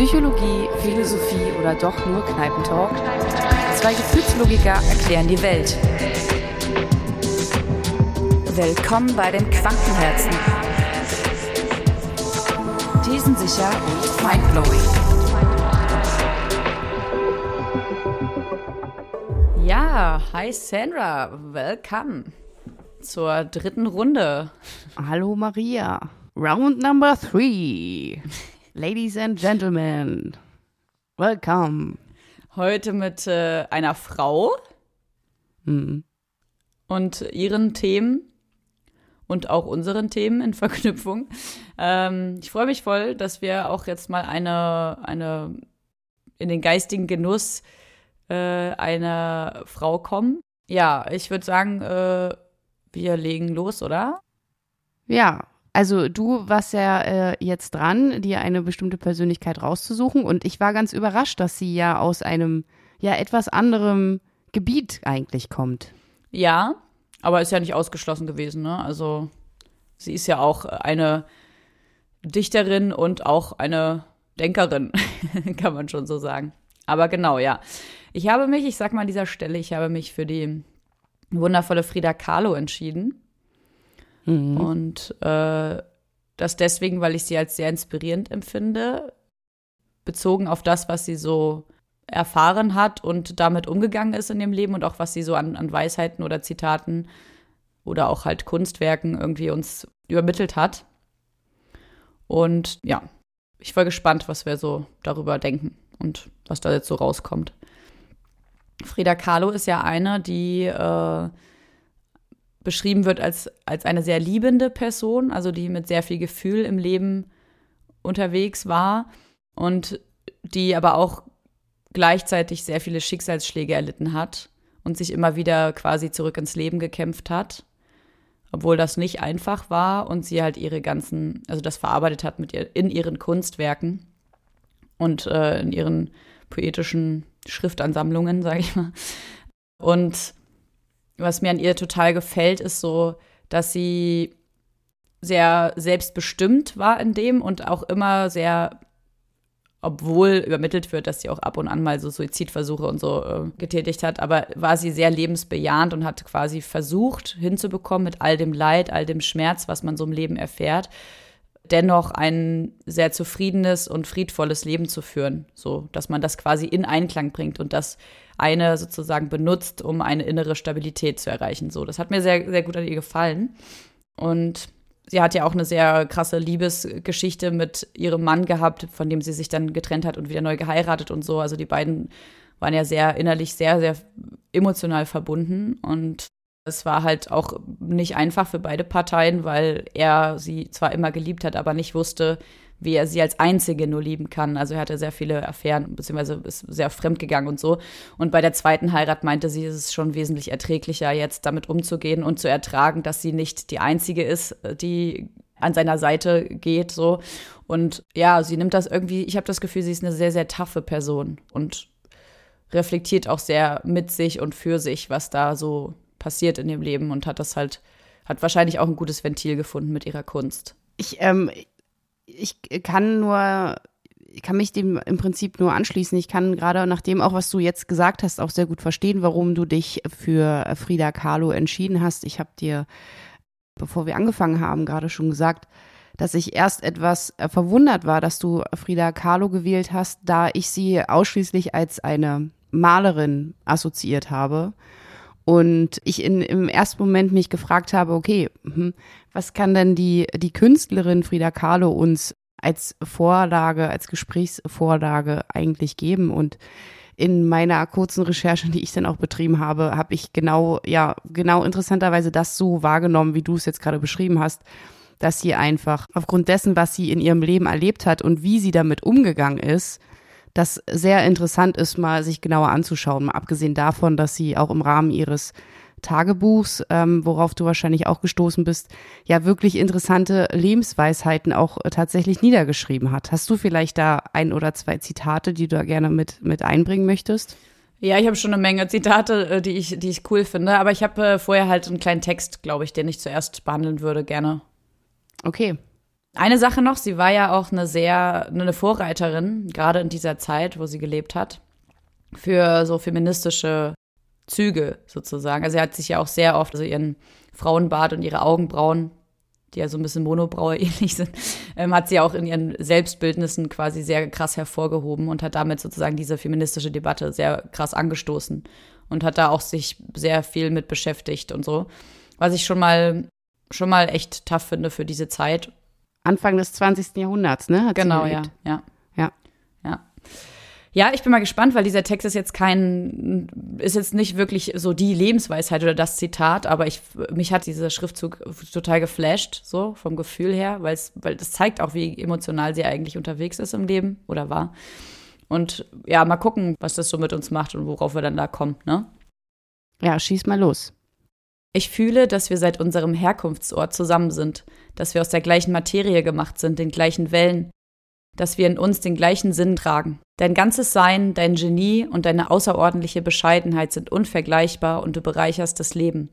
Psychologie, Philosophie oder doch nur Kneipentalk? Zwei Gefühlslogiker erklären die Welt. Willkommen bei den Quantenherzen. Thesensicher und mindblowing. Ja, hi Sandra, welcome zur dritten Runde. Hallo Maria. Round number three. Ladies and Gentlemen, welcome. Heute mit äh, einer Frau Hm. und ihren Themen und auch unseren Themen in Verknüpfung. Ähm, ich freue mich voll, dass wir auch jetzt mal eine, eine in den geistigen Genuss äh, einer Frau kommen. Ja, ich würde sagen, äh, wir legen los, oder? Ja, also du warst ja äh, jetzt dran, dir eine bestimmte Persönlichkeit rauszusuchen und ich war ganz überrascht, dass sie ja aus einem ja etwas anderem Gebiet eigentlich kommt. Ja, aber ist ja nicht ausgeschlossen gewesen, ne? Also sie ist ja auch eine Dichterin und auch eine Denkerin, kann man schon so sagen. Aber genau, ja. Ich habe mich, ich sag mal an dieser Stelle, ich habe mich für die wundervolle Frida Kahlo entschieden. Und äh, das deswegen, weil ich sie als sehr inspirierend empfinde, bezogen auf das, was sie so erfahren hat und damit umgegangen ist in dem Leben und auch was sie so an, an Weisheiten oder Zitaten oder auch halt Kunstwerken irgendwie uns übermittelt hat. Und ja, ich war gespannt, was wir so darüber denken und was da jetzt so rauskommt. Frida Kahlo ist ja eine, die äh, beschrieben wird als, als eine sehr liebende Person, also die mit sehr viel Gefühl im Leben unterwegs war und die aber auch gleichzeitig sehr viele Schicksalsschläge erlitten hat und sich immer wieder quasi zurück ins Leben gekämpft hat, obwohl das nicht einfach war und sie halt ihre ganzen, also das verarbeitet hat mit ihr in ihren Kunstwerken und äh, in ihren poetischen Schriftansammlungen, sage ich mal. Und was mir an ihr total gefällt, ist so, dass sie sehr selbstbestimmt war in dem und auch immer sehr, obwohl übermittelt wird, dass sie auch ab und an mal so Suizidversuche und so äh, getätigt hat, aber war sie sehr lebensbejahend und hat quasi versucht hinzubekommen mit all dem Leid, all dem Schmerz, was man so im Leben erfährt, dennoch ein sehr zufriedenes und friedvolles Leben zu führen, so dass man das quasi in Einklang bringt und das eine sozusagen benutzt, um eine innere Stabilität zu erreichen. So, das hat mir sehr, sehr gut an ihr gefallen. Und sie hat ja auch eine sehr krasse Liebesgeschichte mit ihrem Mann gehabt, von dem sie sich dann getrennt hat und wieder neu geheiratet und so. Also die beiden waren ja sehr innerlich sehr, sehr emotional verbunden. Und es war halt auch nicht einfach für beide Parteien, weil er sie zwar immer geliebt hat, aber nicht wusste, wie er sie als Einzige nur lieben kann. Also er hatte sehr viele Affären, beziehungsweise ist sehr fremdgegangen und so. Und bei der zweiten Heirat meinte sie, es ist schon wesentlich erträglicher, jetzt damit umzugehen und zu ertragen, dass sie nicht die Einzige ist, die an seiner Seite geht, so. Und ja, sie nimmt das irgendwie, ich habe das Gefühl, sie ist eine sehr, sehr taffe Person und reflektiert auch sehr mit sich und für sich, was da so passiert in dem Leben und hat das halt, hat wahrscheinlich auch ein gutes Ventil gefunden mit ihrer Kunst. Ich, ähm, ich kann nur, ich kann mich dem im Prinzip nur anschließen. Ich kann gerade nach dem auch, was du jetzt gesagt hast, auch sehr gut verstehen, warum du dich für Frida Kahlo entschieden hast. Ich habe dir, bevor wir angefangen haben, gerade schon gesagt, dass ich erst etwas äh, verwundert war, dass du Frida Kahlo gewählt hast, da ich sie ausschließlich als eine Malerin assoziiert habe. Und ich in, im ersten Moment mich gefragt habe, okay, hm, was kann denn die, die Künstlerin Frida Kahlo uns als Vorlage, als Gesprächsvorlage eigentlich geben? Und in meiner kurzen Recherche, die ich dann auch betrieben habe, habe ich genau, ja, genau interessanterweise das so wahrgenommen, wie du es jetzt gerade beschrieben hast, dass sie einfach aufgrund dessen, was sie in ihrem Leben erlebt hat und wie sie damit umgegangen ist, das sehr interessant ist, mal sich genauer anzuschauen. Mal abgesehen davon, dass sie auch im Rahmen ihres Tagebuchs, ähm, worauf du wahrscheinlich auch gestoßen bist, ja wirklich interessante Lebensweisheiten auch tatsächlich niedergeschrieben hat. Hast du vielleicht da ein oder zwei Zitate, die du da gerne mit, mit einbringen möchtest? Ja, ich habe schon eine Menge Zitate, äh, die ich, die ich cool finde, aber ich habe äh, vorher halt einen kleinen Text, glaube ich, den ich zuerst behandeln würde, gerne. Okay. Eine Sache noch, sie war ja auch eine sehr, eine Vorreiterin, gerade in dieser Zeit, wo sie gelebt hat, für so feministische Züge sozusagen. Also sie hat sich ja auch sehr oft, also ihren Frauenbart und ihre Augenbrauen, die ja so ein bisschen Monobraue ähnlich sind, ähm, hat sie auch in ihren Selbstbildnissen quasi sehr krass hervorgehoben und hat damit sozusagen diese feministische Debatte sehr krass angestoßen und hat da auch sich sehr viel mit beschäftigt und so. Was ich schon mal, schon mal echt tough finde für diese Zeit Anfang des 20. Jahrhunderts, ne? Hat genau, ja, ja. Ja. Ja. Ja, ich bin mal gespannt, weil dieser Text ist jetzt kein, ist jetzt nicht wirklich so die Lebensweisheit oder das Zitat, aber ich, mich hat dieser Schriftzug total geflasht, so vom Gefühl her, weil es, weil das zeigt auch, wie emotional sie eigentlich unterwegs ist im Leben oder war. Und ja, mal gucken, was das so mit uns macht und worauf wir dann da kommen, ne? Ja, schieß mal los. Ich fühle, dass wir seit unserem Herkunftsort zusammen sind, dass wir aus der gleichen Materie gemacht sind, den gleichen Wellen, dass wir in uns den gleichen Sinn tragen. Dein ganzes Sein, dein Genie und deine außerordentliche Bescheidenheit sind unvergleichbar und du bereicherst das Leben.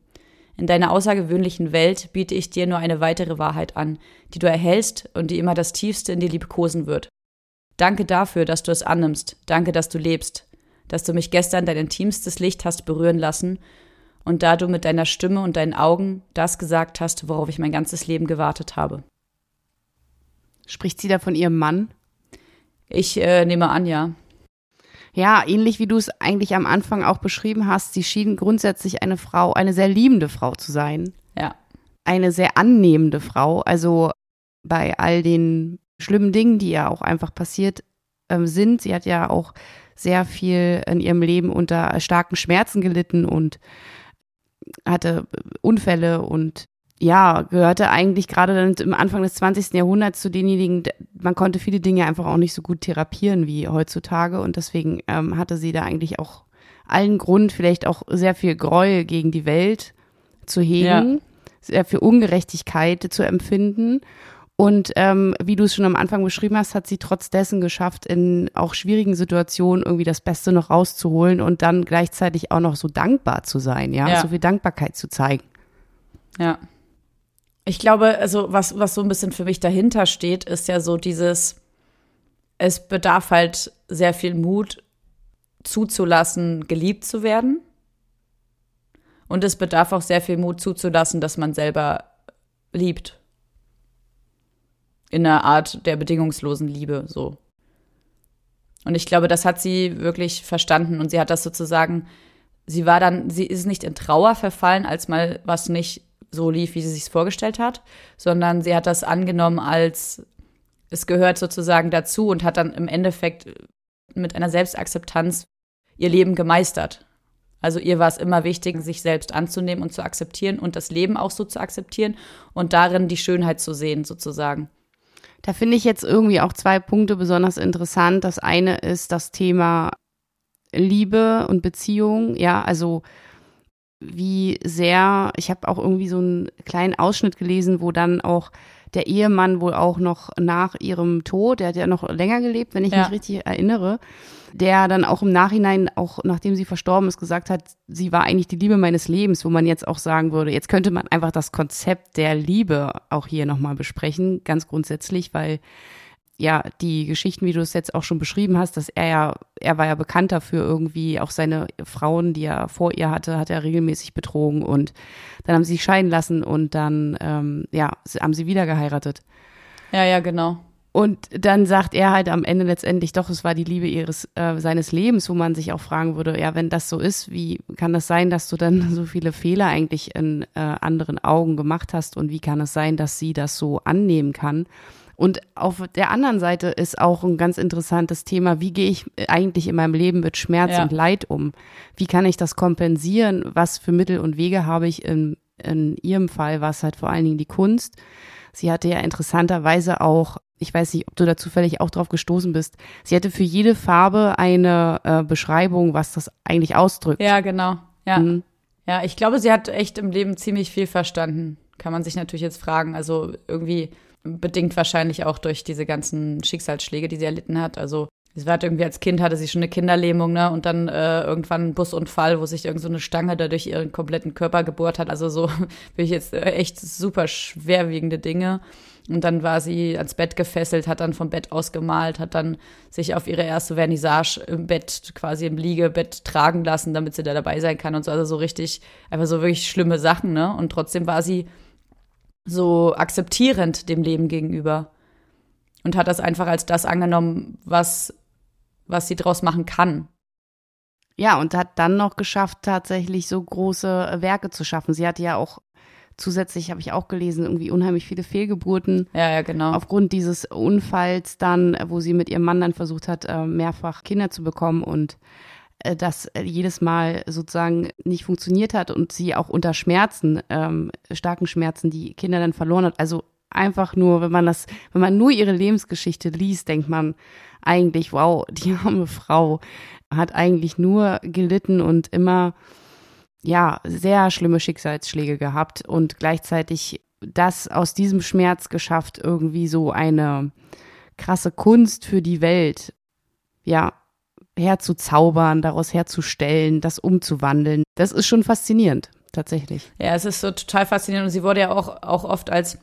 In deiner außergewöhnlichen Welt biete ich dir nur eine weitere Wahrheit an, die du erhältst und die immer das Tiefste in dir liebkosen wird. Danke dafür, dass du es annimmst, danke, dass du lebst, dass du mich gestern dein intimstes Licht hast berühren lassen und da du mit deiner Stimme und deinen Augen das gesagt hast, worauf ich mein ganzes Leben gewartet habe. Spricht sie da von ihrem Mann? Ich äh, nehme an, ja. Ja, ähnlich wie du es eigentlich am Anfang auch beschrieben hast, sie schien grundsätzlich eine Frau, eine sehr liebende Frau zu sein. Ja. Eine sehr annehmende Frau. Also bei all den schlimmen Dingen, die ja auch einfach passiert äh, sind. Sie hat ja auch sehr viel in ihrem Leben unter starken Schmerzen gelitten und hatte Unfälle und ja, gehörte eigentlich gerade dann im Anfang des 20. Jahrhunderts zu denjenigen, man konnte viele Dinge einfach auch nicht so gut therapieren wie heutzutage und deswegen ähm, hatte sie da eigentlich auch allen Grund, vielleicht auch sehr viel Gräuel gegen die Welt zu hegen, ja. sehr viel Ungerechtigkeit zu empfinden und ähm, wie du es schon am Anfang beschrieben hast, hat sie trotz dessen geschafft, in auch schwierigen Situationen irgendwie das Beste noch rauszuholen und dann gleichzeitig auch noch so dankbar zu sein, ja, ja. so viel Dankbarkeit zu zeigen. Ja. Ich glaube, also was, was so ein bisschen für mich dahinter steht, ist ja so dieses, es bedarf halt sehr viel Mut, zuzulassen, geliebt zu werden. Und es bedarf auch sehr viel Mut zuzulassen, dass man selber liebt in einer Art der bedingungslosen Liebe, so. Und ich glaube, das hat sie wirklich verstanden und sie hat das sozusagen, sie war dann, sie ist nicht in Trauer verfallen, als mal was nicht so lief, wie sie sich vorgestellt hat, sondern sie hat das angenommen als, es gehört sozusagen dazu und hat dann im Endeffekt mit einer Selbstakzeptanz ihr Leben gemeistert. Also ihr war es immer wichtig, sich selbst anzunehmen und zu akzeptieren und das Leben auch so zu akzeptieren und darin die Schönheit zu sehen, sozusagen. Da finde ich jetzt irgendwie auch zwei Punkte besonders interessant. Das eine ist das Thema Liebe und Beziehung. Ja, also wie sehr, ich habe auch irgendwie so einen kleinen Ausschnitt gelesen, wo dann auch der Ehemann wohl auch noch nach ihrem Tod, der hat ja noch länger gelebt, wenn ich ja. mich richtig erinnere, der dann auch im Nachhinein, auch nachdem sie verstorben ist, gesagt hat, sie war eigentlich die Liebe meines Lebens, wo man jetzt auch sagen würde, jetzt könnte man einfach das Konzept der Liebe auch hier nochmal besprechen, ganz grundsätzlich, weil ja, die Geschichten, wie du es jetzt auch schon beschrieben hast, dass er ja, er war ja bekannt dafür, irgendwie auch seine Frauen, die er vor ihr hatte, hat er regelmäßig betrogen und dann haben sie sich scheiden lassen und dann, ähm, ja, haben sie wieder geheiratet. Ja, ja, genau. Und dann sagt er halt am Ende letztendlich doch, es war die Liebe ihres äh, seines Lebens, wo man sich auch fragen würde, ja, wenn das so ist, wie kann das sein, dass du dann so viele Fehler eigentlich in äh, anderen Augen gemacht hast und wie kann es sein, dass sie das so annehmen kann? Und auf der anderen Seite ist auch ein ganz interessantes Thema, wie gehe ich eigentlich in meinem Leben mit Schmerz ja. und Leid um? Wie kann ich das kompensieren? Was für Mittel und Wege habe ich in, in ihrem Fall, was halt vor allen Dingen die Kunst? Sie hatte ja interessanterweise auch ich weiß nicht, ob du da zufällig auch drauf gestoßen bist. Sie hatte für jede Farbe eine äh, Beschreibung, was das eigentlich ausdrückt. Ja, genau. Ja. Mhm. Ja, ich glaube, sie hat echt im Leben ziemlich viel verstanden. Kann man sich natürlich jetzt fragen. Also irgendwie bedingt wahrscheinlich auch durch diese ganzen Schicksalsschläge, die sie erlitten hat. Also Sie war irgendwie als Kind, hatte sie schon eine Kinderlähmung, ne? Und dann äh, irgendwann ein Busunfall, wo sich irgend so eine Stange da durch ihren kompletten Körper gebohrt hat. Also so bin ich jetzt äh, echt super schwerwiegende Dinge. Und dann war sie ans Bett gefesselt, hat dann vom Bett aus gemalt, hat dann sich auf ihre erste Vernissage im Bett, quasi im Liegebett tragen lassen, damit sie da dabei sein kann und so. Also so richtig, einfach so wirklich schlimme Sachen, ne? Und trotzdem war sie so akzeptierend dem Leben gegenüber und hat das einfach als das angenommen, was, was sie draus machen kann. Ja, und hat dann noch geschafft, tatsächlich so große Werke zu schaffen. Sie hatte ja auch zusätzlich, habe ich auch gelesen, irgendwie unheimlich viele Fehlgeburten. Ja, ja, genau. Aufgrund dieses Unfalls dann, wo sie mit ihrem Mann dann versucht hat, äh, mehrfach Kinder zu bekommen und das jedes Mal sozusagen nicht funktioniert hat und sie auch unter Schmerzen, ähm, starken Schmerzen, die Kinder dann verloren hat. Also einfach nur, wenn man das, wenn man nur ihre Lebensgeschichte liest, denkt man eigentlich, wow, die arme Frau hat eigentlich nur gelitten und immer, ja, sehr schlimme Schicksalsschläge gehabt und gleichzeitig das aus diesem Schmerz geschafft, irgendwie so eine krasse Kunst für die Welt, ja, herzuzaubern, daraus herzustellen, das umzuwandeln. Das ist schon faszinierend, tatsächlich. Ja, es ist so total faszinierend und sie wurde ja auch, auch oft als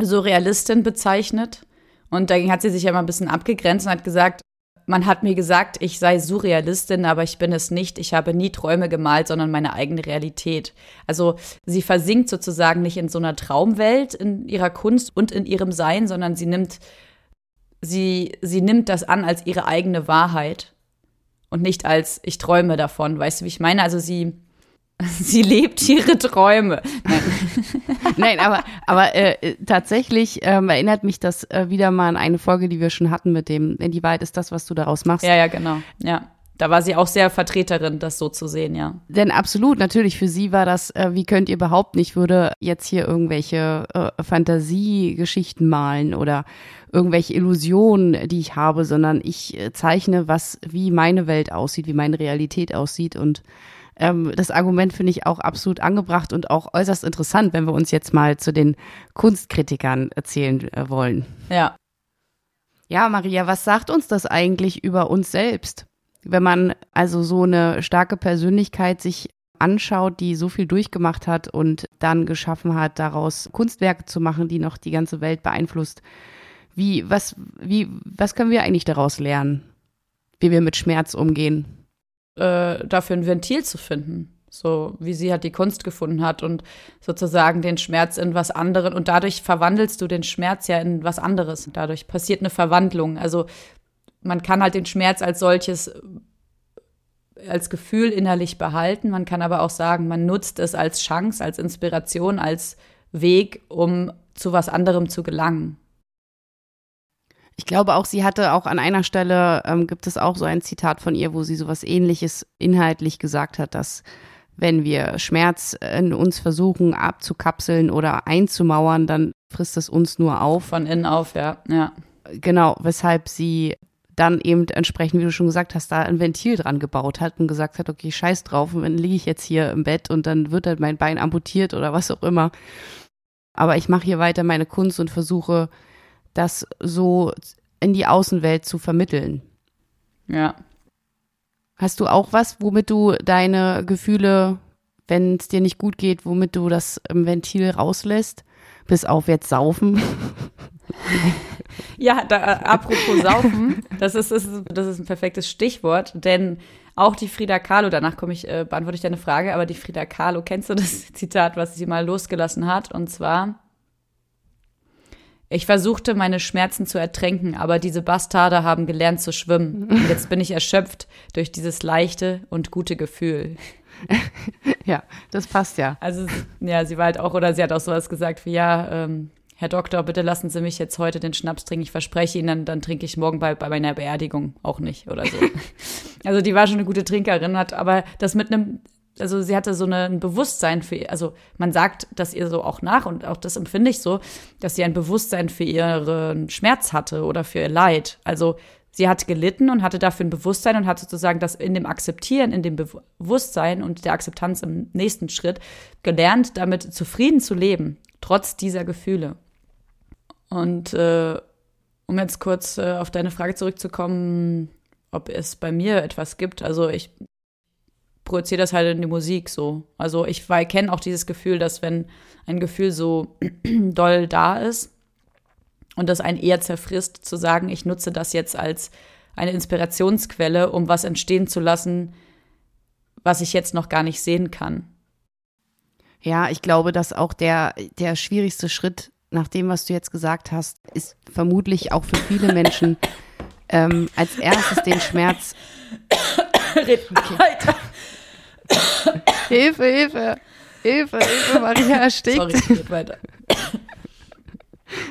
Surrealistin bezeichnet. Und dagegen hat sie sich ja immer ein bisschen abgegrenzt und hat gesagt, man hat mir gesagt, ich sei Surrealistin, aber ich bin es nicht. Ich habe nie Träume gemalt, sondern meine eigene Realität. Also sie versinkt sozusagen nicht in so einer Traumwelt in ihrer Kunst und in ihrem Sein, sondern sie nimmt, sie, sie nimmt das an als ihre eigene Wahrheit und nicht als ich träume davon. Weißt du, wie ich meine? Also sie, Sie lebt ihre Träume. Nein, Nein aber, aber äh, tatsächlich ähm, erinnert mich das äh, wieder mal an eine Folge, die wir schon hatten mit dem, inwieweit ist das, was du daraus machst. Ja, ja, genau. Ja. Da war sie auch sehr Vertreterin, das so zu sehen, ja. Denn absolut, natürlich, für sie war das, äh, wie könnt ihr behaupten, ich würde jetzt hier irgendwelche äh, Fantasiegeschichten malen oder irgendwelche Illusionen, die ich habe, sondern ich äh, zeichne, was, wie meine Welt aussieht, wie meine Realität aussieht und ähm, das Argument finde ich auch absolut angebracht und auch äußerst interessant, wenn wir uns jetzt mal zu den Kunstkritikern erzählen äh, wollen. Ja. Ja, Maria, was sagt uns das eigentlich über uns selbst? Wenn man also so eine starke Persönlichkeit sich anschaut, die so viel durchgemacht hat und dann geschaffen hat, daraus Kunstwerke zu machen, die noch die ganze Welt beeinflusst. Wie, was, wie, was können wir eigentlich daraus lernen? Wie wir mit Schmerz umgehen? äh, dafür ein Ventil zu finden. So wie sie halt die Kunst gefunden hat und sozusagen den Schmerz in was anderes. Und dadurch verwandelst du den Schmerz ja in was anderes. Dadurch passiert eine Verwandlung. Also man kann halt den Schmerz als solches als Gefühl innerlich behalten. Man kann aber auch sagen, man nutzt es als Chance, als Inspiration, als Weg, um zu was anderem zu gelangen. Ich glaube auch, sie hatte auch an einer Stelle, ähm, gibt es auch so ein Zitat von ihr, wo sie sowas ähnliches inhaltlich gesagt hat, dass wenn wir Schmerz in uns versuchen abzukapseln oder einzumauern, dann frisst es uns nur auf. Von innen auf, ja, ja. Genau, weshalb sie dann eben entsprechend, wie du schon gesagt hast, da ein Ventil dran gebaut hat und gesagt hat, okay, scheiß drauf, und dann liege ich jetzt hier im Bett und dann wird halt mein Bein amputiert oder was auch immer. Aber ich mache hier weiter meine Kunst und versuche das so in die Außenwelt zu vermitteln. Ja. Hast du auch was, womit du deine Gefühle, wenn es dir nicht gut geht, womit du das im Ventil rauslässt? Bis auf jetzt saufen. ja, da, äh, apropos saufen, das ist, das ist, das ist ein perfektes Stichwort, denn auch die Frida Kahlo, danach komme ich, äh, beantworte ich deine Frage, aber die Frida Kahlo, kennst du das Zitat, was sie mal losgelassen hat? Und zwar, ich versuchte, meine Schmerzen zu ertränken, aber diese Bastarde haben gelernt zu schwimmen. Und jetzt bin ich erschöpft durch dieses leichte und gute Gefühl. Ja, das passt ja. Also, ja, sie war halt auch, oder sie hat auch sowas gesagt wie, ja, ähm, Herr Doktor, bitte lassen Sie mich jetzt heute den Schnaps trinken. Ich verspreche Ihnen, dann, dann trinke ich morgen bei, bei meiner Beerdigung auch nicht oder so. also die war schon eine gute Trinkerin, hat aber das mit einem also sie hatte so eine, ein Bewusstsein für, also man sagt das ihr so auch nach und auch das empfinde ich so, dass sie ein Bewusstsein für ihren Schmerz hatte oder für ihr Leid. Also sie hat gelitten und hatte dafür ein Bewusstsein und hat sozusagen das in dem Akzeptieren, in dem Bewusstsein und der Akzeptanz im nächsten Schritt gelernt, damit zufrieden zu leben, trotz dieser Gefühle. Und äh, um jetzt kurz äh, auf deine Frage zurückzukommen, ob es bei mir etwas gibt. Also ich projiziere das halt in die Musik so. Also ich kenne auch dieses Gefühl, dass wenn ein Gefühl so doll da ist, und das einen eher zerfrisst, zu sagen, ich nutze das jetzt als eine Inspirationsquelle, um was entstehen zu lassen, was ich jetzt noch gar nicht sehen kann. Ja, ich glaube, dass auch der, der schwierigste Schritt nach dem, was du jetzt gesagt hast, ist vermutlich auch für viele Menschen ähm, als erstes den Schmerz. Okay. Hilfe, Hilfe, Hilfe, Hilfe, Maria erstickt. Sorry, geht weiter.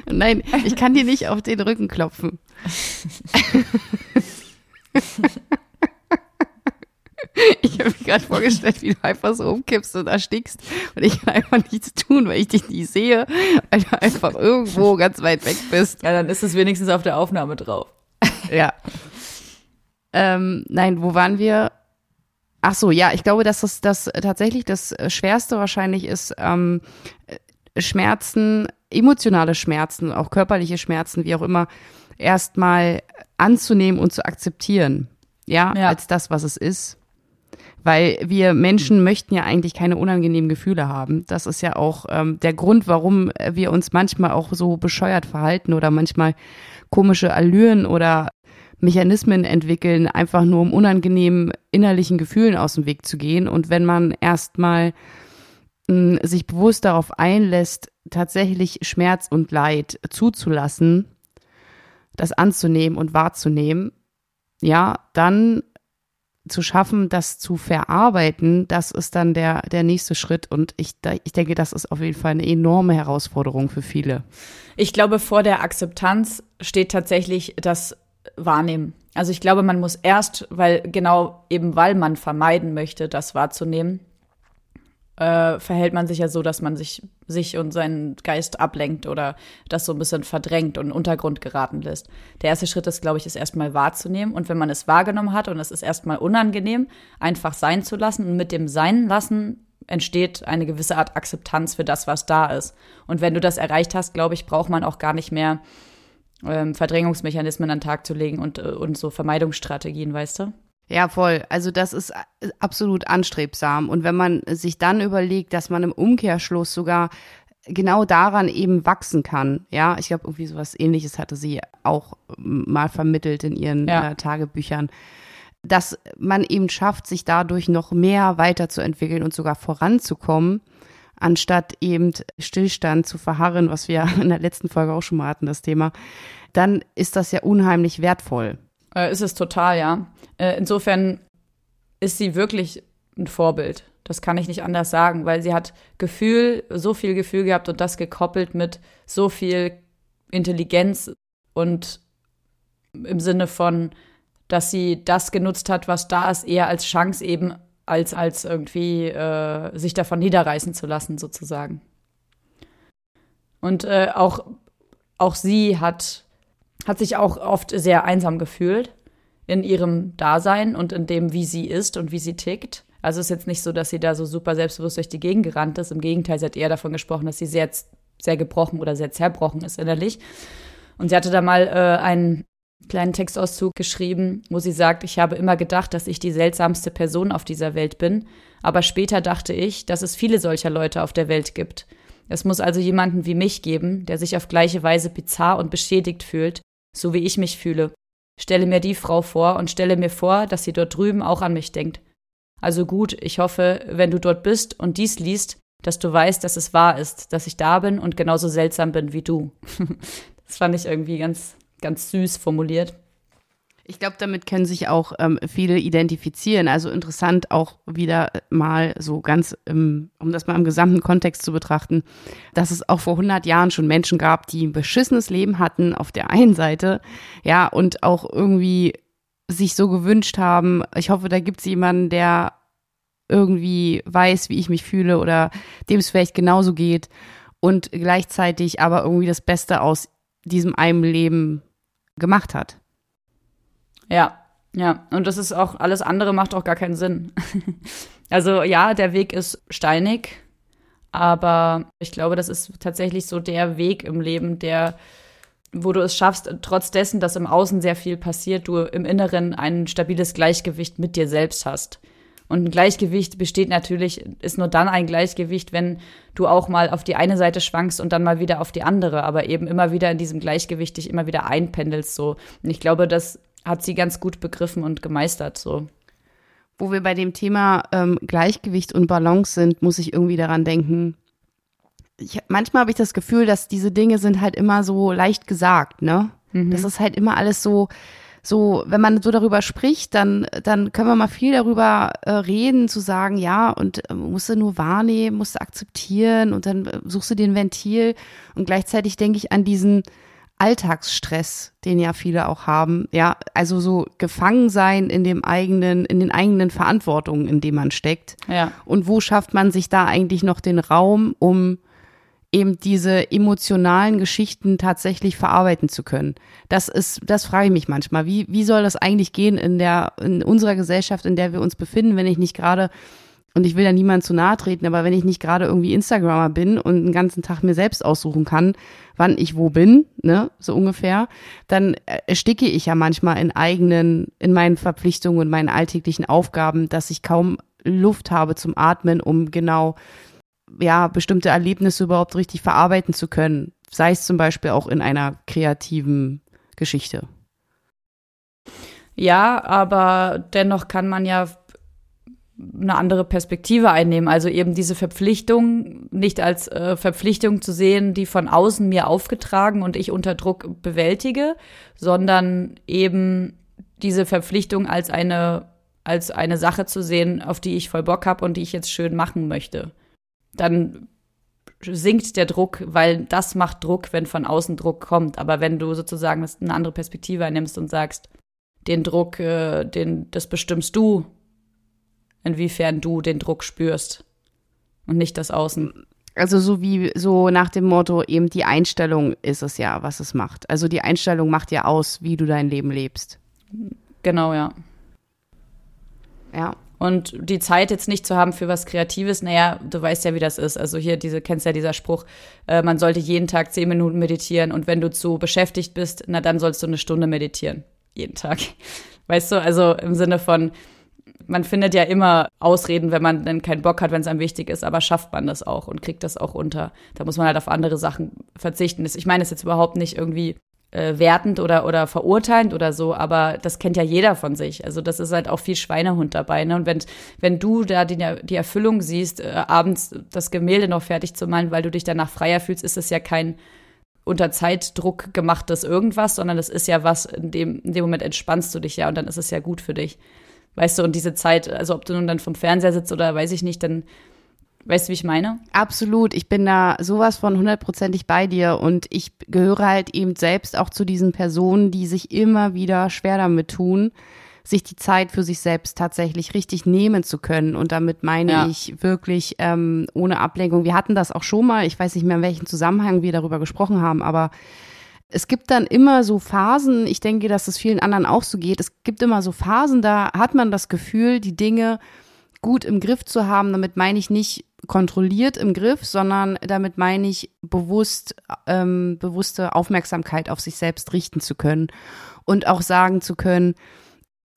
Nein, ich kann dir nicht auf den Rücken klopfen. Ich habe mir gerade vorgestellt, wie du einfach so umkippst und erstickst und ich kann einfach nichts tun, weil ich dich nicht sehe, weil du einfach irgendwo ganz weit weg bist. Ja, dann ist es wenigstens auf der Aufnahme drauf. Ja. Ähm, nein, wo waren wir? Ach so, ja, ich glaube, dass das, das tatsächlich das Schwerste wahrscheinlich ist, ähm, Schmerzen, emotionale Schmerzen, auch körperliche Schmerzen, wie auch immer, erstmal anzunehmen und zu akzeptieren. Ja, ja, als das, was es ist. Weil wir Menschen möchten ja eigentlich keine unangenehmen Gefühle haben. Das ist ja auch ähm, der Grund, warum wir uns manchmal auch so bescheuert verhalten oder manchmal komische Allüren oder Mechanismen entwickeln, einfach nur um unangenehmen innerlichen Gefühlen aus dem Weg zu gehen. Und wenn man erstmal hm, sich bewusst darauf einlässt, tatsächlich Schmerz und Leid zuzulassen, das anzunehmen und wahrzunehmen, ja, dann zu schaffen, das zu verarbeiten, das ist dann der, der nächste Schritt. Und ich, ich denke, das ist auf jeden Fall eine enorme Herausforderung für viele. Ich glaube, vor der Akzeptanz steht tatsächlich das Wahrnehmen. Also ich glaube, man muss erst, weil genau eben weil man vermeiden möchte, das wahrzunehmen, äh, verhält man sich ja so, dass man sich, sich und seinen Geist ablenkt oder das so ein bisschen verdrängt und in den Untergrund geraten lässt. Der erste Schritt ist, glaube ich, es erstmal wahrzunehmen. Und wenn man es wahrgenommen hat und es ist erstmal unangenehm, einfach sein zu lassen und mit dem Sein lassen entsteht eine gewisse Art Akzeptanz für das, was da ist. Und wenn du das erreicht hast, glaube ich, braucht man auch gar nicht mehr ähm, Verdrängungsmechanismen an den Tag zu legen und, äh, und so Vermeidungsstrategien, weißt du? Ja, voll. Also das ist äh, absolut anstrebsam. Und wenn man sich dann überlegt, dass man im Umkehrschluss sogar genau daran eben wachsen kann. Ja, ich glaube, irgendwie sowas ähnliches hatte sie auch mal vermittelt in ihren ja. äh, Tagebüchern. Dass man eben schafft, sich dadurch noch mehr weiterzuentwickeln und sogar voranzukommen, anstatt eben Stillstand zu verharren, was wir in der letzten Folge auch schon mal hatten, das Thema, dann ist das ja unheimlich wertvoll. Äh, ist es total, ja. Äh, insofern ist sie wirklich ein Vorbild. Das kann ich nicht anders sagen, weil sie hat Gefühl, so viel Gefühl gehabt und das gekoppelt mit so viel Intelligenz und im Sinne von, dass sie das genutzt hat, was da ist, eher als Chance eben, als, als irgendwie äh, sich davon niederreißen zu lassen, sozusagen. Und äh, auch, auch sie hat hat sich auch oft sehr einsam gefühlt in ihrem Dasein und in dem, wie sie ist und wie sie tickt. Also es ist jetzt nicht so, dass sie da so super selbstbewusst durch die Gegend gerannt ist. Im Gegenteil, sie hat eher davon gesprochen, dass sie sehr, sehr gebrochen oder sehr zerbrochen ist innerlich. Und sie hatte da mal äh, einen kleinen Textauszug geschrieben, wo sie sagt, ich habe immer gedacht, dass ich die seltsamste Person auf dieser Welt bin, aber später dachte ich, dass es viele solcher Leute auf der Welt gibt. Es muss also jemanden wie mich geben, der sich auf gleiche Weise bizarr und beschädigt fühlt so wie ich mich fühle. Stelle mir die Frau vor und stelle mir vor, dass sie dort drüben auch an mich denkt. Also gut, ich hoffe, wenn du dort bist und dies liest, dass du weißt, dass es wahr ist, dass ich da bin und genauso seltsam bin wie du. das fand ich irgendwie ganz, ganz süß formuliert. Ich glaube, damit können sich auch ähm, viele identifizieren. Also interessant auch wieder mal so ganz, im, um das mal im gesamten Kontext zu betrachten, dass es auch vor 100 Jahren schon Menschen gab, die ein beschissenes Leben hatten auf der einen Seite, ja, und auch irgendwie sich so gewünscht haben, ich hoffe, da gibt es jemanden, der irgendwie weiß, wie ich mich fühle oder dem es vielleicht genauso geht und gleichzeitig aber irgendwie das Beste aus diesem einen Leben gemacht hat. Ja, ja. Und das ist auch, alles andere macht auch gar keinen Sinn. also ja, der Weg ist steinig, aber ich glaube, das ist tatsächlich so der Weg im Leben, der, wo du es schaffst, trotz dessen, dass im Außen sehr viel passiert, du im Inneren ein stabiles Gleichgewicht mit dir selbst hast. Und ein Gleichgewicht besteht natürlich, ist nur dann ein Gleichgewicht, wenn du auch mal auf die eine Seite schwankst und dann mal wieder auf die andere, aber eben immer wieder in diesem Gleichgewicht dich immer wieder einpendelst so. Und ich glaube, das hat sie ganz gut begriffen und gemeistert so. Wo wir bei dem Thema ähm, Gleichgewicht und Balance sind, muss ich irgendwie daran denken. Ich, manchmal habe ich das Gefühl, dass diese Dinge sind halt immer so leicht gesagt, ne? Mhm. Das ist halt immer alles so, so, wenn man so darüber spricht, dann, dann können wir mal viel darüber äh, reden, zu sagen, ja, und äh, musst du nur wahrnehmen, musst du akzeptieren und dann äh, suchst du den Ventil. Und gleichzeitig denke ich an diesen Alltagsstress, den ja viele auch haben. Ja, also so gefangen sein in dem eigenen, in den eigenen Verantwortungen, in dem man steckt. Ja. Und wo schafft man sich da eigentlich noch den Raum, um eben diese emotionalen Geschichten tatsächlich verarbeiten zu können. Das ist, das frage ich mich manchmal. Wie, wie soll das eigentlich gehen in der, in unserer Gesellschaft, in der wir uns befinden, wenn ich nicht gerade, und ich will ja niemand zu nahe treten, aber wenn ich nicht gerade irgendwie Instagrammer bin und den ganzen Tag mir selbst aussuchen kann, wann ich wo bin, ne, so ungefähr, dann ersticke ich ja manchmal in eigenen, in meinen Verpflichtungen und meinen alltäglichen Aufgaben, dass ich kaum Luft habe zum Atmen, um genau ja, bestimmte Erlebnisse überhaupt richtig verarbeiten zu können. Sei es zum Beispiel auch in einer kreativen Geschichte. Ja, aber dennoch kann man ja eine andere Perspektive einnehmen. Also eben diese Verpflichtung nicht als äh, Verpflichtung zu sehen, die von außen mir aufgetragen und ich unter Druck bewältige, sondern eben diese Verpflichtung als eine als eine Sache zu sehen, auf die ich voll Bock habe und die ich jetzt schön machen möchte dann sinkt der Druck, weil das macht Druck, wenn von außen Druck kommt. Aber wenn du sozusagen eine andere Perspektive einnimmst und sagst, den Druck, äh, den, das bestimmst du, inwiefern du den Druck spürst und nicht das Außen. Also so wie so nach dem Motto, eben die Einstellung ist es ja, was es macht. Also die Einstellung macht ja aus, wie du dein Leben lebst. Genau, ja. Ja. Und die Zeit jetzt nicht zu haben für was Kreatives, naja, du weißt ja, wie das ist. Also hier, diese, kennst ja dieser Spruch, äh, man sollte jeden Tag zehn Minuten meditieren und wenn du zu beschäftigt bist, na dann sollst du eine Stunde meditieren. Jeden Tag. Weißt du, also im Sinne von, man findet ja immer Ausreden, wenn man dann keinen Bock hat, wenn es einem wichtig ist, aber schafft man das auch und kriegt das auch unter. Da muss man halt auf andere Sachen verzichten. Ich meine, es ist jetzt überhaupt nicht irgendwie äh, wertend oder, oder verurteilend oder so, aber das kennt ja jeder von sich. Also das ist halt auch viel Schweinehund dabei. Ne? Und wenn, wenn du da die, die Erfüllung siehst, äh, abends das Gemälde noch fertig zu malen, weil du dich danach freier fühlst, ist es ja kein unter Zeitdruck gemachtes irgendwas, sondern es ist ja was, in dem, in dem Moment entspannst du dich ja und dann ist es ja gut für dich. Weißt du, und diese Zeit, also ob du nun dann vom Fernseher sitzt oder weiß ich nicht, dann Weißt du, wie ich meine? Absolut. Ich bin da sowas von hundertprozentig bei dir und ich gehöre halt eben selbst auch zu diesen Personen, die sich immer wieder schwer damit tun, sich die Zeit für sich selbst tatsächlich richtig nehmen zu können. Und damit meine ja. ich wirklich ähm, ohne Ablenkung. Wir hatten das auch schon mal, ich weiß nicht mehr, in welchem Zusammenhang wir darüber gesprochen haben, aber es gibt dann immer so Phasen, ich denke, dass es vielen anderen auch so geht, es gibt immer so Phasen, da hat man das Gefühl, die Dinge gut im Griff zu haben. Damit meine ich nicht kontrolliert im Griff, sondern damit meine ich bewusst, ähm, bewusste Aufmerksamkeit auf sich selbst richten zu können und auch sagen zu können,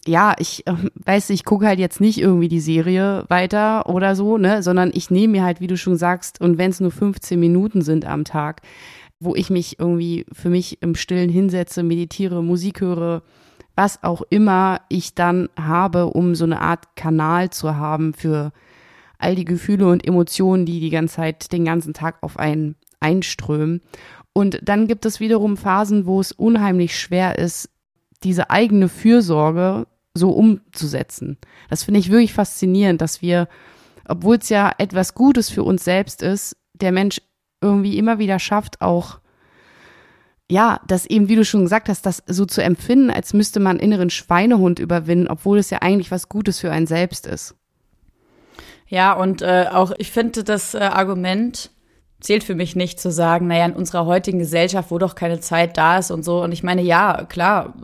ja, ich äh, weiß, ich gucke halt jetzt nicht irgendwie die Serie weiter oder so, ne, sondern ich nehme mir halt, wie du schon sagst, und wenn es nur 15 Minuten sind am Tag, wo ich mich irgendwie für mich im Stillen hinsetze, meditiere, Musik höre, was auch immer ich dann habe, um so eine Art Kanal zu haben für all die Gefühle und Emotionen, die die ganze Zeit, den ganzen Tag auf einen einströmen. Und dann gibt es wiederum Phasen, wo es unheimlich schwer ist, diese eigene Fürsorge so umzusetzen. Das finde ich wirklich faszinierend, dass wir, obwohl es ja etwas Gutes für uns selbst ist, der Mensch irgendwie immer wieder schafft, auch ja, das eben, wie du schon gesagt hast, das so zu empfinden, als müsste man inneren Schweinehund überwinden, obwohl es ja eigentlich was Gutes für einen selbst ist. Ja, und äh, auch ich finde das äh, Argument zählt für mich nicht zu sagen, naja, in unserer heutigen Gesellschaft, wo doch keine Zeit da ist und so. Und ich meine, ja, klar,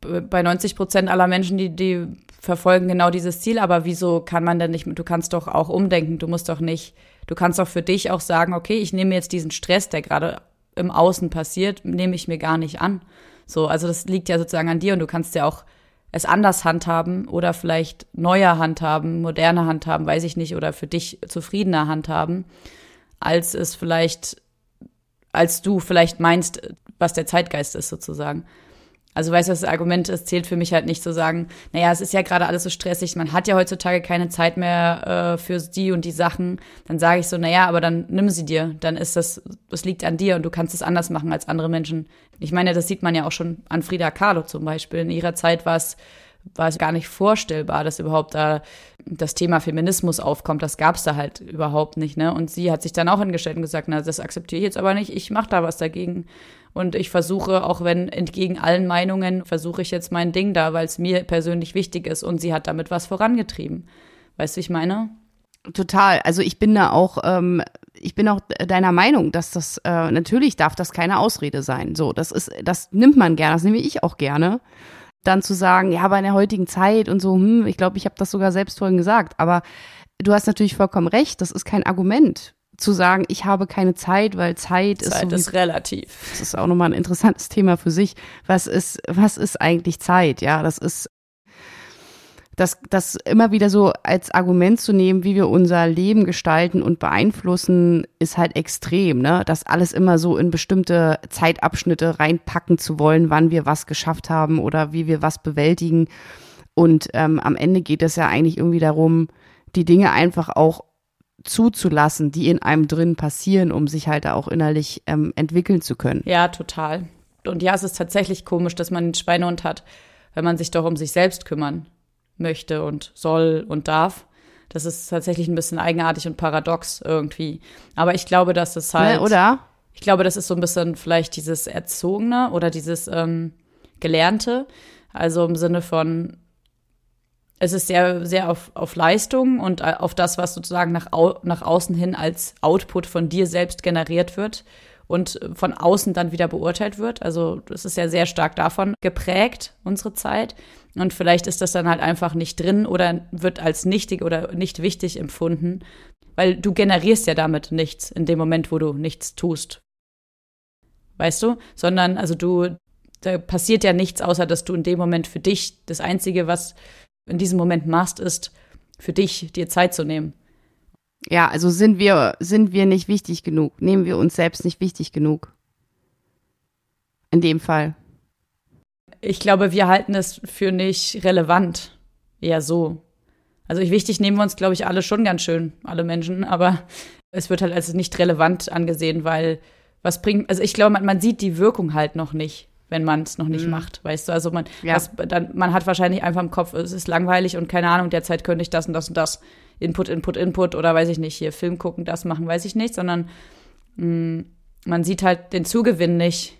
bei 90 Prozent aller Menschen, die, die verfolgen genau dieses Ziel, aber wieso kann man denn nicht, du kannst doch auch umdenken, du musst doch nicht, du kannst doch für dich auch sagen, okay, ich nehme jetzt diesen Stress, der gerade im Außen passiert, nehme ich mir gar nicht an. So, also das liegt ja sozusagen an dir und du kannst ja auch es anders handhaben oder vielleicht neuer handhaben, moderner handhaben, weiß ich nicht, oder für dich zufriedener handhaben, als es vielleicht, als du vielleicht meinst, was der Zeitgeist ist sozusagen. Also weißt du, das Argument, es zählt für mich halt nicht zu sagen, naja, es ist ja gerade alles so stressig, man hat ja heutzutage keine Zeit mehr äh, für die und die Sachen. Dann sage ich so, naja, aber dann nimm sie dir. Dann ist das, das liegt an dir und du kannst es anders machen als andere Menschen. Ich meine, das sieht man ja auch schon an Frida Kahlo zum Beispiel. In ihrer Zeit war es war es gar nicht vorstellbar, dass überhaupt da das Thema Feminismus aufkommt. Das gab es da halt überhaupt nicht. Ne? Und sie hat sich dann auch hingestellt und gesagt, na, das akzeptiere ich jetzt aber nicht, ich mache da was dagegen. Und ich versuche, auch wenn entgegen allen Meinungen, versuche ich jetzt mein Ding da, weil es mir persönlich wichtig ist. Und sie hat damit was vorangetrieben. Weißt du, ich meine? Total. Also ich bin da auch, ähm, ich bin auch deiner Meinung, dass das äh, natürlich darf das keine Ausrede sein. So, das ist, das nimmt man gerne, das nehme ich auch gerne. Dann zu sagen, ja, aber in der heutigen Zeit und so, hm, ich glaube, ich habe das sogar selbst vorhin gesagt. Aber du hast natürlich vollkommen recht, das ist kein Argument zu sagen, ich habe keine Zeit, weil Zeit, Zeit ist, so ist relativ. Das ist auch nochmal ein interessantes Thema für sich. Was ist, was ist eigentlich Zeit? Ja, das ist, das, das immer wieder so als Argument zu nehmen, wie wir unser Leben gestalten und beeinflussen, ist halt extrem, ne? Das alles immer so in bestimmte Zeitabschnitte reinpacken zu wollen, wann wir was geschafft haben oder wie wir was bewältigen. Und ähm, am Ende geht es ja eigentlich irgendwie darum, die Dinge einfach auch zuzulassen, die in einem drin passieren, um sich halt auch innerlich ähm, entwickeln zu können. Ja, total. Und ja, es ist tatsächlich komisch, dass man einen Schweinehund hat, wenn man sich doch um sich selbst kümmern möchte und soll und darf. Das ist tatsächlich ein bisschen eigenartig und paradox irgendwie. Aber ich glaube, dass es halt. Ne, oder? Ich glaube, das ist so ein bisschen vielleicht dieses Erzogene oder dieses ähm, Gelernte. Also im Sinne von, es ist sehr, sehr auf, auf Leistung und äh, auf das, was sozusagen nach, au nach außen hin als Output von dir selbst generiert wird und von außen dann wieder beurteilt wird. Also das ist ja sehr stark davon geprägt, unsere Zeit. Und vielleicht ist das dann halt einfach nicht drin oder wird als nichtig oder nicht wichtig empfunden, weil du generierst ja damit nichts in dem Moment, wo du nichts tust. Weißt du? Sondern, also du, da passiert ja nichts, außer dass du in dem Moment für dich das Einzige, was in diesem Moment machst, ist für dich, dir Zeit zu nehmen. Ja, also sind wir, sind wir nicht wichtig genug? Nehmen wir uns selbst nicht wichtig genug? In dem Fall. Ich glaube, wir halten es für nicht relevant. Eher so. Also wichtig nehmen wir uns, glaube ich, alle schon ganz schön, alle Menschen, aber es wird halt als nicht relevant angesehen, weil was bringt, also ich glaube, man, man sieht die Wirkung halt noch nicht wenn man es noch nicht mhm. macht, weißt du? Also man, ja. was, dann, man hat wahrscheinlich einfach im Kopf, es ist langweilig und keine Ahnung, derzeit könnte ich das und das und das, Input, Input, Input oder weiß ich nicht, hier Film gucken, das machen, weiß ich nicht, sondern mh, mm, man sieht halt den Zugewinn nicht.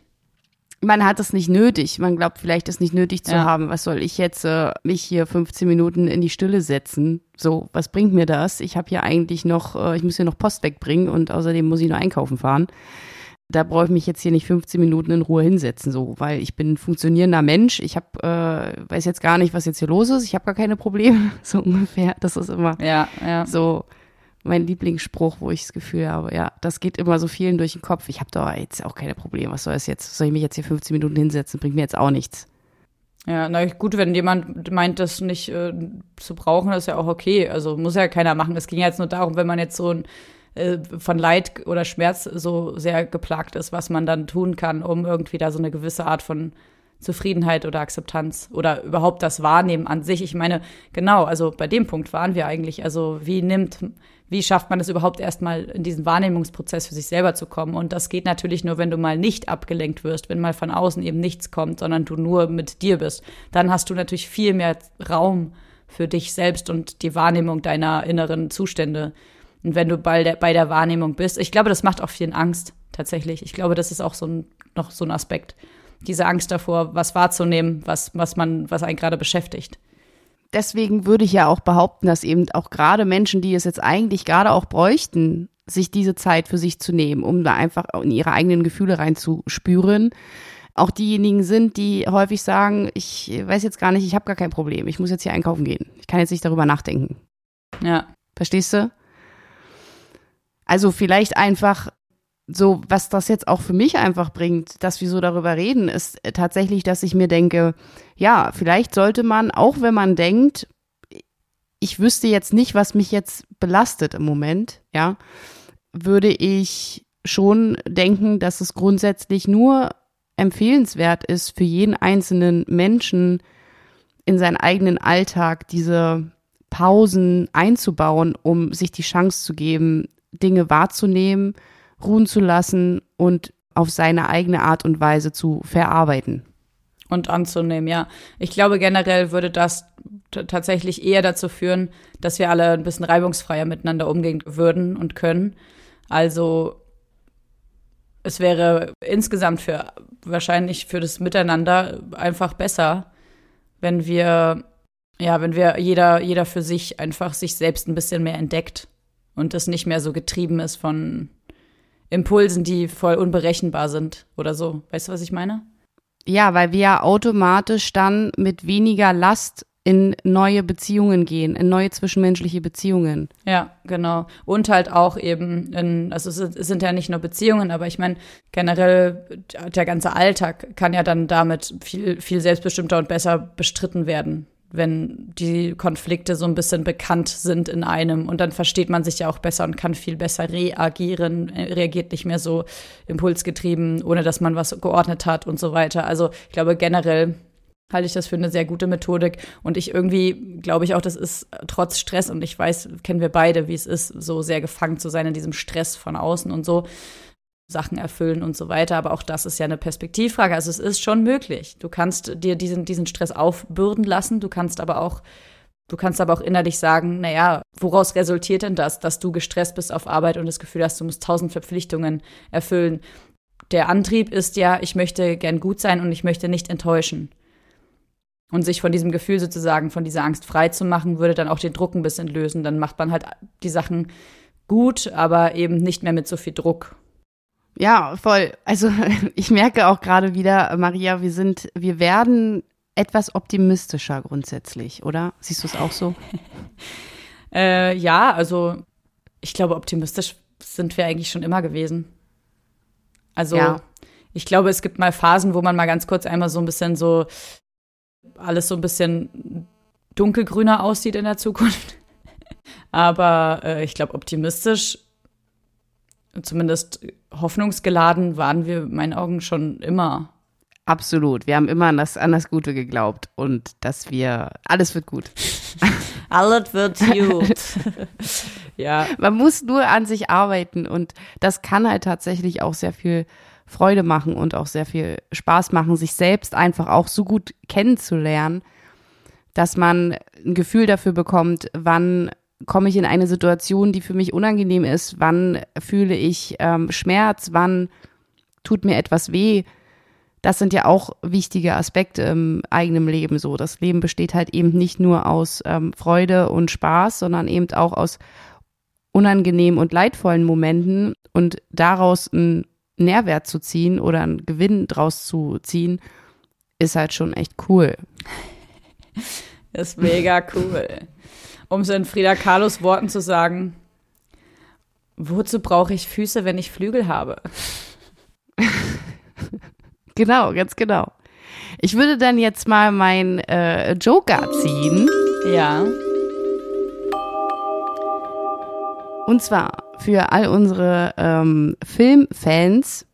Man hat es nicht nötig. Man glaubt vielleicht, es nicht nötig zu ja. haben. Was soll ich jetzt äh, mich hier 15 Minuten in die Stille setzen? So, was bringt mir das? Ich habe hier eigentlich noch, äh, ich muss hier noch Post wegbringen und außerdem muss ich noch einkaufen fahren da brauche ich mich jetzt hier nicht 15 Minuten in Ruhe hinsetzen, so, weil ich bin ein funktionierender Mensch. Ich habe, äh, weiß jetzt gar nicht, was jetzt hier los ist. Ich habe gar keine Probleme, so ungefähr. Das ist immer ja, ja. so mein Lieblingsspruch, wo ich das Gefühl habe, ja, das geht immer so vielen durch den Kopf. Ich habe da jetzt auch keine Probleme. Was soll es jetzt? Soll ich mich jetzt hier 15 Minuten hinsetzen? Bringt mir jetzt auch nichts. Ja, na gut, wenn jemand meint, das nicht äh, zu brauchen, ist ja auch okay. Also muss ja keiner machen. Es ging jetzt nur darum, wenn man jetzt so ein äh, von Leid oder Schmerz so sehr geplagt ist, was man dann tun kann, um irgendwie da so eine gewisse Art von Zufriedenheit oder Akzeptanz oder überhaupt das Wahrnehmen an sich. Ich meine, genau, also bei dem Punkt waren wir eigentlich. Also wie nimmt, wie schafft man es überhaupt erstmal in diesen Wahrnehmungsprozess für sich selber zu kommen? Und das geht natürlich nur, wenn du mal nicht abgelenkt wirst, wenn mal von außen eben nichts kommt, sondern du nur mit dir bist. Dann hast du natürlich viel mehr Raum für dich selbst und die Wahrnehmung deiner inneren Zustände und wenn du bei der, bei der Wahrnehmung bist, ich glaube, das macht auch vielen Angst, tatsächlich. Ich glaube, das ist auch so ein, noch so ein Aspekt. Diese Angst davor, was wahrzunehmen, was, was man, was einen gerade beschäftigt. Deswegen würde ich ja auch behaupten, dass eben auch gerade Menschen, die es jetzt eigentlich gerade auch bräuchten, sich diese Zeit für sich zu nehmen, um da einfach in ihre eigenen Gefühle reinzuspüren, auch diejenigen sind, die häufig sagen, ich weiß jetzt gar nicht, ich habe gar kein Problem, ich muss jetzt hier einkaufen gehen. Ich kann jetzt nicht darüber nachdenken. Ja. Verstehst du? Also vielleicht einfach so, was das jetzt auch für mich einfach bringt, dass wir so darüber reden, ist tatsächlich, dass ich mir denke, ja, vielleicht sollte man, auch wenn man denkt, ich wüsste jetzt nicht, was mich jetzt belastet im Moment, ja, würde ich schon denken, dass es grundsätzlich nur empfehlenswert ist, für jeden einzelnen Menschen in seinen eigenen Alltag diese Pausen einzubauen, um sich die Chance zu geben, Dinge wahrzunehmen, ruhen zu lassen und auf seine eigene Art und Weise zu verarbeiten. Und anzunehmen, ja. Ich glaube, generell würde das tatsächlich eher dazu führen, dass wir alle ein bisschen reibungsfreier miteinander umgehen würden und können. Also es wäre insgesamt für wahrscheinlich für das Miteinander einfach besser, wenn wir ja, wenn wir jeder jeder für sich einfach sich selbst ein bisschen mehr entdeckt und das nicht mehr so getrieben ist von Impulsen, die voll unberechenbar sind oder so. Weißt du, was ich meine? Ja, weil wir ja automatisch dann mit weniger Last in neue Beziehungen gehen, in neue zwischenmenschliche Beziehungen. Ja, genau. Und halt auch eben in, also es sind ja nicht nur Beziehungen, aber ich meine, generell der ganze Alltag kann ja dann damit viel, viel selbstbestimmter und besser bestritten werden wenn die Konflikte so ein bisschen bekannt sind in einem und dann versteht man sich ja auch besser und kann viel besser reagieren, reagiert nicht mehr so impulsgetrieben, ohne dass man was geordnet hat und so weiter. Also ich glaube generell halte ich das für eine sehr gute Methodik und ich irgendwie glaube ich auch, das ist trotz Stress und ich weiß, kennen wir beide, wie es ist, so sehr gefangen zu sein in diesem Stress von außen und so Sachen erfüllen und so weiter. Aber auch das ist ja eine Perspektivfrage. Also es ist schon möglich. Du kannst dir diesen, diesen Stress aufbürden lassen. Du kannst aber auch, du kannst aber auch innerlich sagen, naja, woraus resultiert denn das, dass du gestresst bist auf Arbeit und das Gefühl hast, du musst tausend Verpflichtungen erfüllen. Der Antrieb ist ja, ich möchte gern gut sein und ich möchte nicht enttäuschen. Und sich von diesem Gefühl sozusagen, von dieser Angst frei zu machen, würde dann auch den Druck ein bisschen lösen. Dann macht man halt die Sachen gut, aber eben nicht mehr mit so viel Druck. Ja, voll. Also ich merke auch gerade wieder, Maria, wir sind, wir werden etwas optimistischer grundsätzlich, oder? Siehst du es auch so? äh, ja, also ich glaube, optimistisch sind wir eigentlich schon immer gewesen. Also ja. ich glaube, es gibt mal Phasen, wo man mal ganz kurz einmal so ein bisschen so alles so ein bisschen dunkelgrüner aussieht in der Zukunft. Aber äh, ich glaube, optimistisch zumindest hoffnungsgeladen waren wir in meinen Augen schon immer. Absolut. Wir haben immer an das, an das Gute geglaubt und dass wir, alles wird gut. alles wird gut. ja. Man muss nur an sich arbeiten und das kann halt tatsächlich auch sehr viel Freude machen und auch sehr viel Spaß machen, sich selbst einfach auch so gut kennenzulernen, dass man ein Gefühl dafür bekommt, wann komme ich in eine Situation, die für mich unangenehm ist? Wann fühle ich ähm, Schmerz? Wann tut mir etwas weh? Das sind ja auch wichtige Aspekte im eigenen Leben so. Das Leben besteht halt eben nicht nur aus ähm, Freude und Spaß, sondern eben auch aus unangenehmen und leidvollen Momenten und daraus einen Nährwert zu ziehen oder einen Gewinn draus zu ziehen, ist halt schon echt cool. ist mega cool um so in Frida Kahlos Worten zu sagen, wozu brauche ich Füße, wenn ich Flügel habe? genau, ganz genau. Ich würde dann jetzt mal mein äh, Joker ziehen. Ja. Und zwar für all unsere ähm, Filmfans.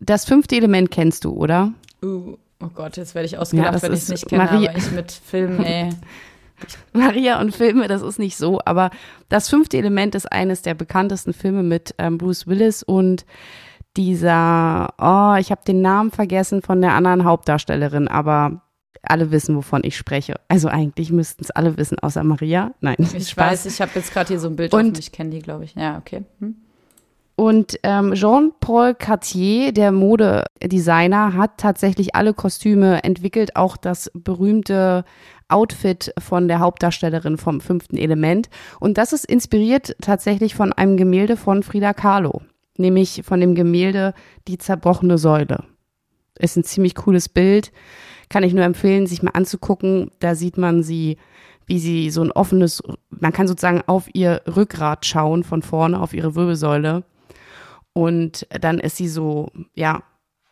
Das fünfte Element kennst du, oder? Uh, oh Gott, jetzt werde ich ausgelacht, ja, wenn ich es nicht kenne, Maria aber ich mit Filmen, ey. Maria und Filme, das ist nicht so, aber das fünfte Element ist eines der bekanntesten Filme mit ähm, Bruce Willis und dieser, oh, ich habe den Namen vergessen von der anderen Hauptdarstellerin, aber alle wissen, wovon ich spreche. Also eigentlich müssten es alle wissen, außer Maria. Nein. Ich Spaß. weiß, ich habe jetzt gerade hier so ein Bild und, ich kenne die, glaube ich. Ja, okay. Hm. Und ähm, Jean-Paul Cartier, der Modedesigner, hat tatsächlich alle Kostüme entwickelt, auch das berühmte Outfit von der Hauptdarstellerin vom fünften Element. Und das ist inspiriert tatsächlich von einem Gemälde von Frida Kahlo, nämlich von dem Gemälde Die zerbrochene Säule. Ist ein ziemlich cooles Bild, kann ich nur empfehlen, sich mal anzugucken. Da sieht man sie, wie sie so ein offenes, man kann sozusagen auf ihr Rückgrat schauen von vorne, auf ihre Wirbelsäule. Und dann ist sie so, ja,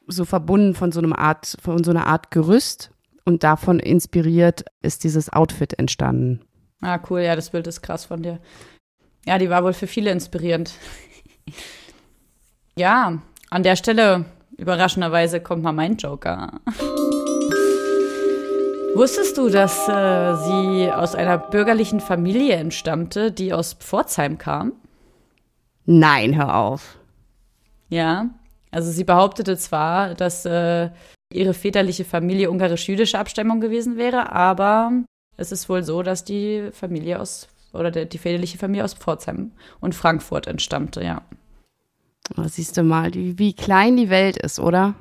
so verbunden von so einer Art, von so einer Art Gerüst. Und davon inspiriert ist dieses Outfit entstanden. Ah, cool, ja, das Bild ist krass von dir. Ja, die war wohl für viele inspirierend. ja, an der Stelle, überraschenderweise, kommt mal mein Joker. Wusstest du, dass äh, sie aus einer bürgerlichen Familie entstammte, die aus Pforzheim kam? Nein, hör auf. Ja, also sie behauptete zwar, dass äh, ihre väterliche Familie ungarisch-jüdische Abstammung gewesen wäre, aber es ist wohl so, dass die Familie aus oder der, die väterliche Familie aus Pforzheim und Frankfurt entstammte, ja. Oh, siehst du mal, wie, wie klein die Welt ist, oder?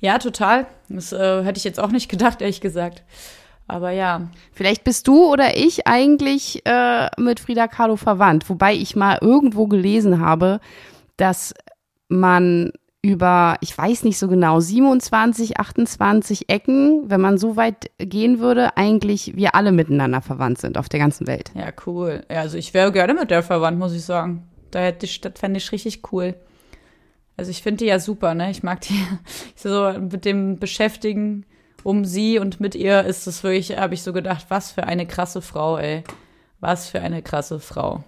Ja, total. Das äh, hätte ich jetzt auch nicht gedacht, ehrlich gesagt. Aber ja. Vielleicht bist du oder ich eigentlich äh, mit Frida Kahlo verwandt. Wobei ich mal irgendwo gelesen habe, dass man über, ich weiß nicht so genau, 27, 28 Ecken, wenn man so weit gehen würde, eigentlich wir alle miteinander verwandt sind auf der ganzen Welt. Ja, cool. Also ich wäre gerne mit der verwandt, muss ich sagen. Da hätte ich, das fände ich richtig cool. Also ich finde die ja super, ne? Ich mag die so mit dem Beschäftigen um sie und mit ihr ist es wirklich, habe ich so gedacht, was für eine krasse Frau, ey. Was für eine krasse Frau.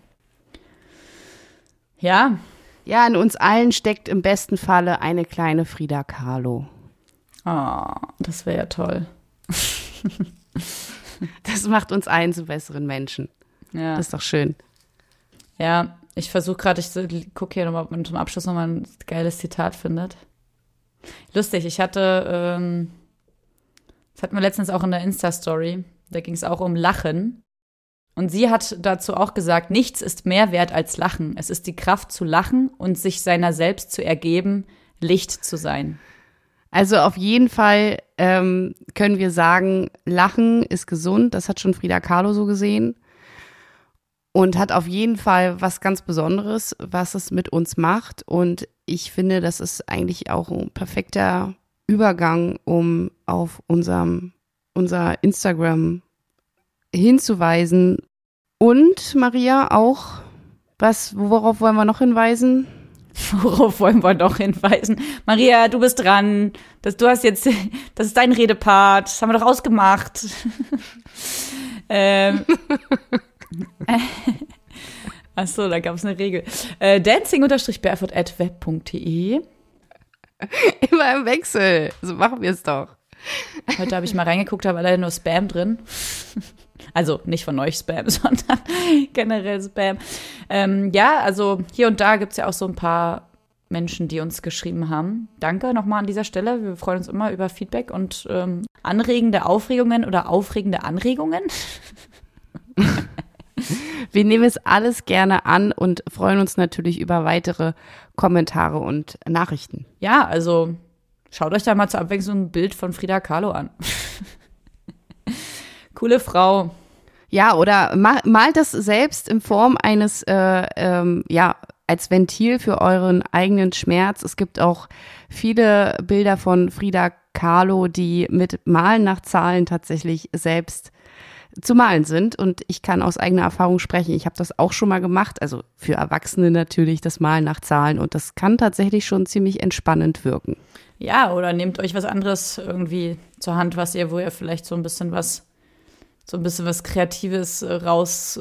Ja. Ja, in uns allen steckt im besten Falle eine kleine Frida Kahlo. Oh, das wäre ja toll. das macht uns allen zu besseren Menschen. Ja. Das ist doch schön. Ja, ich versuche gerade, ich gucke hier nochmal, ob man zum Abschluss nochmal ein geiles Zitat findet. Lustig, ich hatte, ähm, das hatten wir letztens auch in der Insta-Story, da ging es auch um Lachen. Und sie hat dazu auch gesagt, nichts ist mehr wert als Lachen. Es ist die Kraft zu lachen und sich seiner selbst zu ergeben, Licht zu sein. Also auf jeden Fall ähm, können wir sagen, Lachen ist gesund. Das hat schon Frida Kahlo so gesehen und hat auf jeden Fall was ganz Besonderes, was es mit uns macht. Und ich finde, das ist eigentlich auch ein perfekter Übergang, um auf unserem, unser Instagram hinzuweisen. Und Maria auch, was, worauf wollen wir noch hinweisen? Worauf wollen wir noch hinweisen? Maria, du bist dran. Das, du hast jetzt, das ist dein Redepart. Das haben wir doch ausgemacht. ähm, Achso, da gab es eine Regel. Äh, at web.de. Immer im Wechsel. So machen wir es doch. Heute habe ich mal reingeguckt, habe leider nur Spam drin. Also nicht von euch Spam, sondern generell Spam. Ähm, ja, also hier und da gibt es ja auch so ein paar Menschen, die uns geschrieben haben. Danke nochmal an dieser Stelle. Wir freuen uns immer über Feedback und ähm, anregende Aufregungen oder aufregende Anregungen. Wir nehmen es alles gerne an und freuen uns natürlich über weitere Kommentare und Nachrichten. Ja, also schaut euch da mal zur Abwechslung ein Bild von Frida Kahlo an. Coole Frau. Ja, oder malt das selbst in Form eines, äh, ähm, ja, als Ventil für euren eigenen Schmerz. Es gibt auch viele Bilder von Frida Kahlo, die mit Malen nach Zahlen tatsächlich selbst zu malen sind. Und ich kann aus eigener Erfahrung sprechen. Ich habe das auch schon mal gemacht. Also für Erwachsene natürlich das Malen nach Zahlen. Und das kann tatsächlich schon ziemlich entspannend wirken. Ja, oder nehmt euch was anderes irgendwie zur Hand, was ihr, wo ihr vielleicht so ein bisschen was, so ein bisschen was Kreatives äh, raus,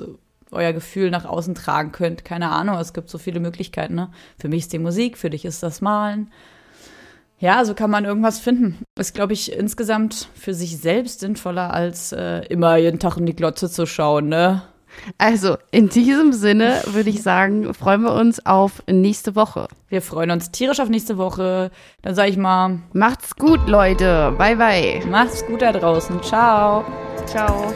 euer Gefühl nach außen tragen könnt. Keine Ahnung, es gibt so viele Möglichkeiten. Ne? Für mich ist die Musik, für dich ist das Malen. Ja, so kann man irgendwas finden. Ist, glaube ich, insgesamt für sich selbst sinnvoller, als äh, immer jeden Tag in die Glotze zu schauen, ne? Also, in diesem Sinne würde ich sagen, freuen wir uns auf nächste Woche. Wir freuen uns tierisch auf nächste Woche. Dann sage ich mal. Macht's gut, Leute. Bye, bye. Macht's gut da draußen. Ciao. Ciao.